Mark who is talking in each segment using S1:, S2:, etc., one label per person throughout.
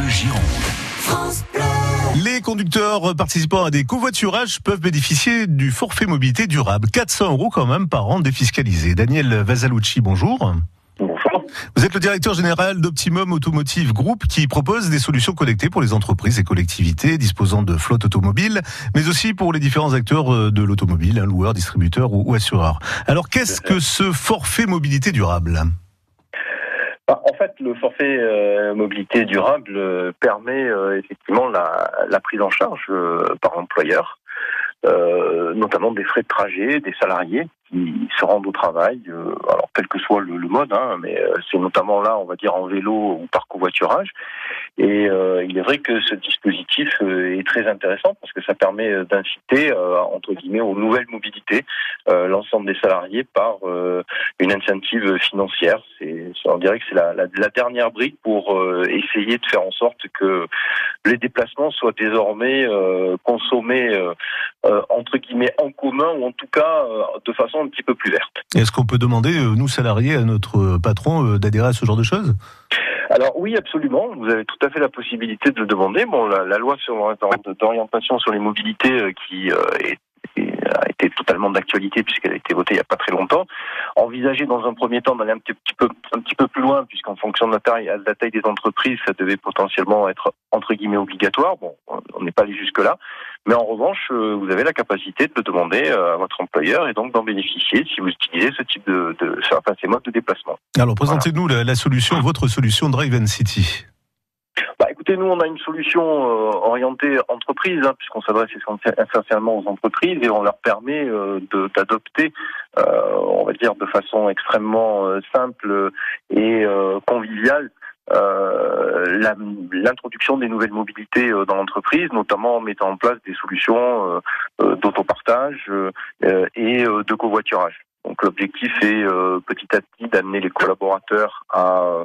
S1: Bleu Gironde.
S2: Les conducteurs participant à des covoiturages peuvent bénéficier du forfait mobilité durable. 400 euros quand même par an défiscalisé. Daniel Vasalucci, bonjour.
S3: Bonjour.
S2: Vous êtes le directeur général d'Optimum Automotive Group qui propose des solutions connectées pour les entreprises et collectivités disposant de flottes automobiles, mais aussi pour les différents acteurs euh, de l'automobile, hein, loueurs, distributeurs ou, assureurs. Alors qu'est-ce que ce forfait mobilité durable?
S3: En fait, le forfait euh, mobilité durable euh, permet euh, effectivement la, la prise en charge par l'employeur, notamment des frais de trajet des salariés qui se rendent au travail, euh, alors quel que soit le, mode, hein, mais euh, c'est notamment là, on va dire en vélo ou par covoiturage. Et euh, il est vrai que ce dispositif est très intéressant parce que ça permet d'inciter, entre guillemets, aux nouvelles mobilités l'ensemble des salariés par une incentive financière. On dirait que c'est la, dernière brique pour essayer de faire en sorte que les déplacements soient désormais consommés entre guillemets en commun ou en tout cas de façon un petit peu plus verte.
S2: Est-ce qu'on peut demander, euh, nous salariés, à notre euh, patron euh, d'adhérer à ce genre de choses?
S3: Alors oui, absolument. Vous avez tout à fait la possibilité de le demander. Bon, la, la loi sur d'orientation sur les mobilités euh, qui euh, est- a été totalement d'actualité puisqu'elle a été votée il n'y a pas très longtemps. Envisager dans un premier temps d'aller un petit, petit peu un petit peu plus loin puisqu'en fonction de la taille, de la taille des entreprises, ça devait potentiellement être entre guillemets obligatoire. Bon, on n'est pas allé jusque là. Mais en revanche, euh, vous avez la capacité de le demander euh, à votre employeur et donc d'en bénéficier si vous utilisez ce type de, de enfin, ces modes de déplacement.
S2: Alors présentez-nous la, la solution, votre solution Drive and City.
S3: Bah, écoutez, nous, on a une solution euh, orientée entreprise, hein, puisqu'on s'adresse essentiel- essentiellement aux entreprises et on leur permet euh, d'adopter, euh, on va dire, de façon extrêmement simple et conviviale. Euh, l'introduction des nouvelles mobilités euh, dans l'entreprise, notamment en mettant en place des solutions euh, d'autopartage et de covoiturage. Donc l'objectif est petit à petit d'amener les collaborateurs à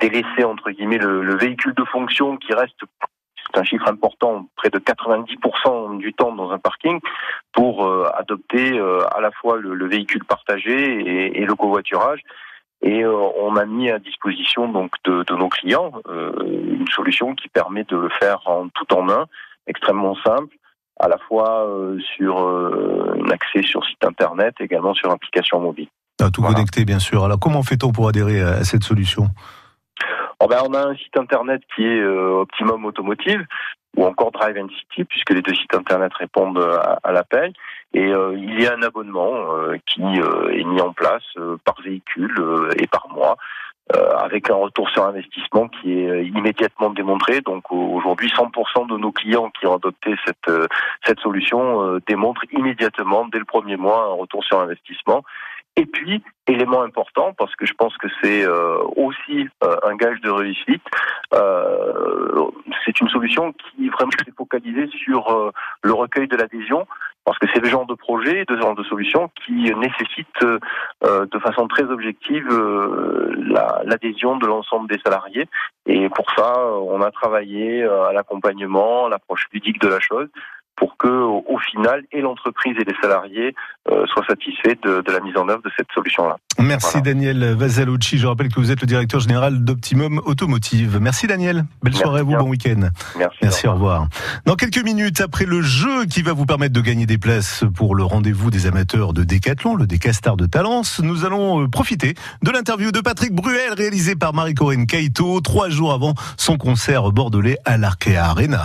S3: délaisser entre guillemets le, le véhicule de fonction qui reste c'est un chiffre important, près de 90% du temps dans un parking, pour adopter à la fois le, le véhicule partagé et le covoiturage. Et euh, on a mis à disposition donc de, de nos clients euh, une solution qui permet de le faire en tout en un, extrêmement simple, à la fois euh, sur un accès sur site internet, également sur application mobile.
S2: Tout
S3: Voilà.
S2: connecté, bien sûr. Alors comment fait-on pour adhérer à cette solution?
S3: Oh ben, on a un site internet qui est euh, Optimum Automotive ou encore Drive and City puisque les deux sites internet répondent à, à l'appel et euh, il y a un abonnement euh, qui euh, est mis en place euh, par véhicule euh, et par mois euh, avec un retour sur investissement qui est euh, immédiatement démontré. Donc au- aujourd'hui, 100% de nos clients qui ont adopté cette euh, solution euh, démontrent immédiatement dès le premier mois un retour sur investissement. Et puis, élément important, parce que je pense que c'est euh, aussi euh, un gage de réussite, euh, c'est une solution qui vraiment s'est focalisée sur euh, le recueil de l'adhésion, parce que c'est le genre de projet, de genre de solution qui nécessite euh, de façon très objective euh, la- l'adhésion de l'ensemble des salariés. Et pour ça, on a travaillé à l'accompagnement, à l'approche ludique de la chose, pour que, au, final, et l'entreprise et les salariés euh, soient satisfaits de, de la mise en œuvre de cette solution-là.
S2: Merci
S3: Voilà.
S2: Daniel Vasalucci. Je rappelle que vous êtes le directeur général d'Optimum Automotive. Merci Daniel. Belle
S3: Merci
S2: soirée à vous,
S3: bien.
S2: bon week-end.
S3: Merci.
S2: Merci, au revoir. Dans quelques minutes, après le jeu qui va vous permettre de gagner des places pour le rendez-vous des amateurs de Décathlon, le Décastar de Talence, nous allons euh, profiter de l'interview de Patrick Bruel réalisée par Marie-Corinne Caïto trois jours avant son concert bordelais à l'Arkea Arena.